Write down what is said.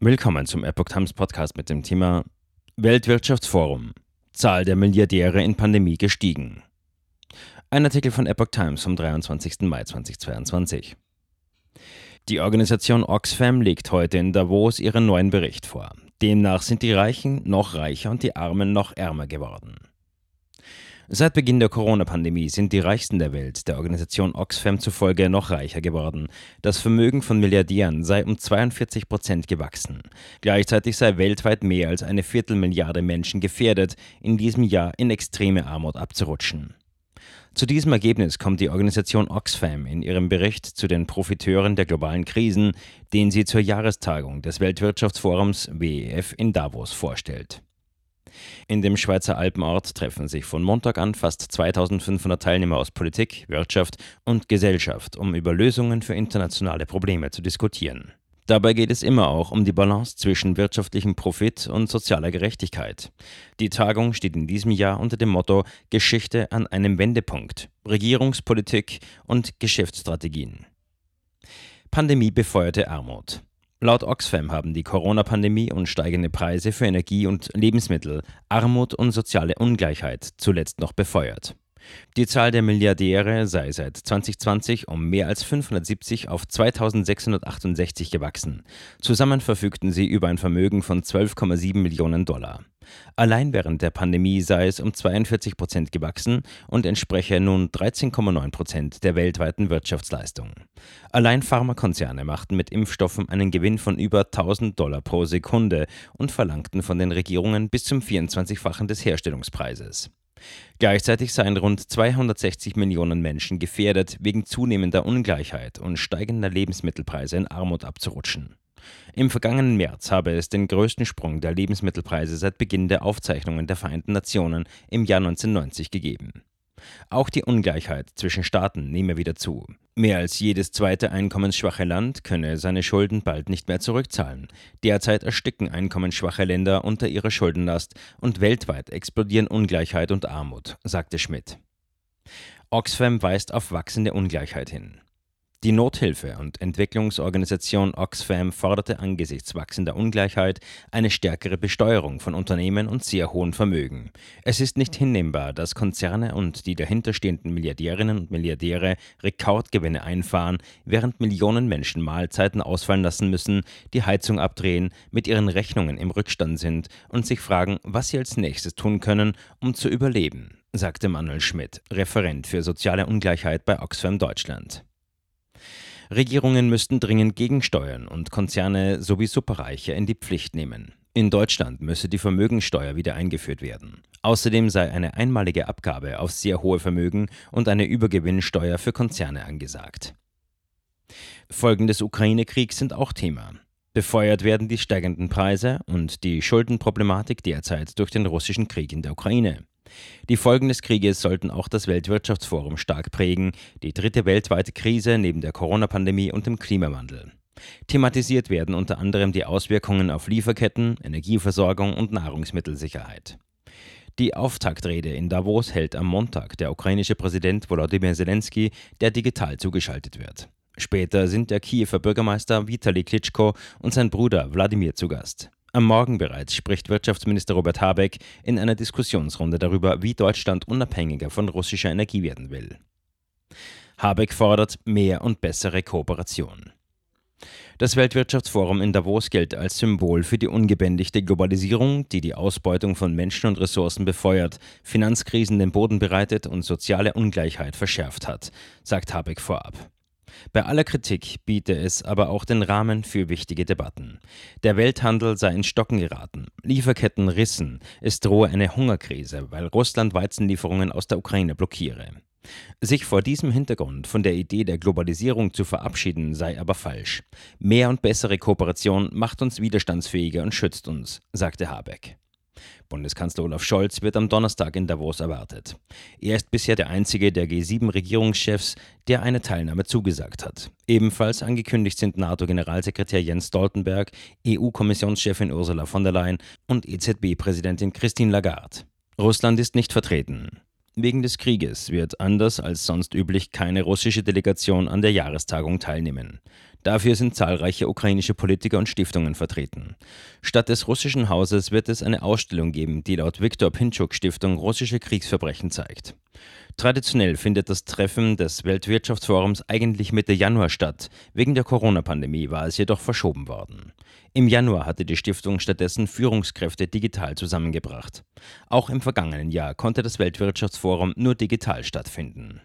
Willkommen zum Epoch Times Podcast mit dem Thema Weltwirtschaftsforum. Zahl der Milliardäre in Pandemie gestiegen. Ein Artikel von Epoch Times vom 23. Mai 2022. Die Organisation Oxfam legt heute in Davos ihren neuen Bericht vor. Demnach sind die Reichen noch reicher und die Armen noch ärmer geworden. Seit Beginn der Corona-Pandemie sind die Reichsten der Welt der Organisation Oxfam zufolge noch reicher geworden. Das Vermögen von Milliardären sei um 42 Prozent gewachsen. Gleichzeitig sei weltweit mehr als eine Viertelmilliarde Menschen gefährdet, in diesem Jahr in extreme Armut abzurutschen. Zu diesem Ergebnis kommt die Organisation Oxfam in ihrem Bericht zu den Profiteuren der globalen Krisen, den sie zur Jahrestagung des Weltwirtschaftsforums WEF in Davos vorstellt. In dem Schweizer Alpenort treffen sich von Montag an fast 2500 Teilnehmer aus Politik, Wirtschaft und Gesellschaft, um über Lösungen für internationale Probleme zu diskutieren. Dabei geht es immer auch um die Balance zwischen wirtschaftlichem Profit und sozialer Gerechtigkeit. Die Tagung steht in diesem Jahr unter dem Motto Geschichte an einem Wendepunkt, Regierungspolitik und Geschäftsstrategien. Pandemie befeuerte Armut. Laut Oxfam haben die Corona-Pandemie und steigende Preise für Energie und Lebensmittel Armut und soziale Ungleichheit zuletzt noch befeuert. Die Zahl der Milliardäre sei seit 2020 um mehr als 570 auf 2668 gewachsen. Zusammen verfügten sie über ein Vermögen von 12,7 Millionen Dollar. Allein während der Pandemie sei es um 42 Prozent gewachsen und entspreche nun 13,9 Prozent der weltweiten Wirtschaftsleistung. Allein Pharmakonzerne machten mit Impfstoffen einen Gewinn von über 1000 Dollar pro Sekunde und verlangten von den Regierungen bis zum 24-fachen des Herstellungspreises. Gleichzeitig seien rund 260 Millionen Menschen gefährdet, wegen zunehmender Ungleichheit und steigender Lebensmittelpreise in Armut abzurutschen. Im vergangenen März habe es den größten Sprung der Lebensmittelpreise seit Beginn der Aufzeichnungen der Vereinten Nationen im Jahr 1990 gegeben. Auch die Ungleichheit zwischen Staaten nehme wieder zu. Mehr als jedes zweite einkommensschwache Land könne seine Schulden bald nicht mehr zurückzahlen. Derzeit ersticken einkommensschwache Länder unter ihrer Schuldenlast und weltweit explodieren Ungleichheit und Armut, sagte Schmidt. Oxfam weist auf wachsende Ungleichheit hin. Die Nothilfe- und Entwicklungsorganisation Oxfam forderte angesichts wachsender Ungleichheit eine stärkere Besteuerung von Unternehmen und sehr hohen Vermögen. Es ist nicht hinnehmbar, dass Konzerne und die dahinterstehenden Milliardärinnen und Milliardäre Rekordgewinne einfahren, während Millionen Menschen Mahlzeiten ausfallen lassen müssen, die Heizung abdrehen, mit ihren Rechnungen im Rückstand sind und sich fragen, was sie als nächstes tun können, um zu überleben, sagte Manuel Schmidt, Referent für soziale Ungleichheit bei Oxfam Deutschland. Regierungen müssten dringend gegensteuern und Konzerne sowie Superreiche in die Pflicht nehmen. In Deutschland müsse die Vermögensteuer wieder eingeführt werden. Außerdem sei eine einmalige Abgabe auf sehr hohe Vermögen und eine Übergewinnsteuer für Konzerne angesagt. Folgen des Ukraine-Kriegs sind auch Thema. Befeuert werden die steigenden Preise und die Schuldenproblematik derzeit durch den russischen Krieg in der Ukraine. Die Folgen des Krieges sollten auch das Weltwirtschaftsforum stark prägen, die dritte weltweite Krise neben der Corona-Pandemie und dem Klimawandel. Thematisiert werden unter anderem die Auswirkungen auf Lieferketten, Energieversorgung und Nahrungsmittelsicherheit. Die Auftaktrede in Davos hält am Montag der ukrainische Präsident Volodymyr Zelensky, der digital zugeschaltet wird. Später sind der Kiewer Bürgermeister Vitali Klitschko und sein Bruder Wladimir zu Gast. Am Morgen bereits spricht Wirtschaftsminister Robert Habeck in einer Diskussionsrunde darüber, wie Deutschland unabhängiger von russischer Energie werden will. Habeck fordert mehr und bessere Kooperation. Das Weltwirtschaftsforum in Davos gilt als Symbol für die ungebändigte Globalisierung, die die Ausbeutung von Menschen und Ressourcen befeuert, Finanzkrisen den Boden bereitet und soziale Ungleichheit verschärft hat, sagt Habeck vorab. Bei aller Kritik biete es aber auch den Rahmen für wichtige Debatten. Der Welthandel sei in Stocken geraten, Lieferketten rissen, es drohe eine Hungerkrise, weil Russland Weizenlieferungen aus der Ukraine blockiere. Sich vor diesem Hintergrund von der Idee der Globalisierung zu verabschieden, sei aber falsch. Mehr und bessere Kooperation macht uns widerstandsfähiger und schützt uns, sagte Habeck. Bundeskanzler Olaf Scholz wird am Donnerstag in Davos erwartet. Er ist bisher der einzige der G7-Regierungschefs, der eine Teilnahme zugesagt hat. Ebenfalls angekündigt sind NATO-Generalsekretär Jens Stoltenberg, EU-Kommissionschefin Ursula von der Leyen und EZB-Präsidentin Christine Lagarde. Russland ist nicht vertreten. Wegen des Krieges wird anders als sonst üblich keine russische Delegation an der Jahrestagung teilnehmen. Dafür sind zahlreiche ukrainische Politiker und Stiftungen vertreten. Statt des russischen Hauses wird es eine Ausstellung geben, die laut Viktor Pinchuk Stiftung russische Kriegsverbrechen zeigt. Traditionell findet das Treffen des Weltwirtschaftsforums eigentlich Mitte Januar statt. Wegen der Corona-Pandemie war es jedoch verschoben worden. Im Januar hatte die Stiftung stattdessen Führungskräfte digital zusammengebracht. Auch im vergangenen Jahr konnte das Weltwirtschaftsforum nur digital stattfinden.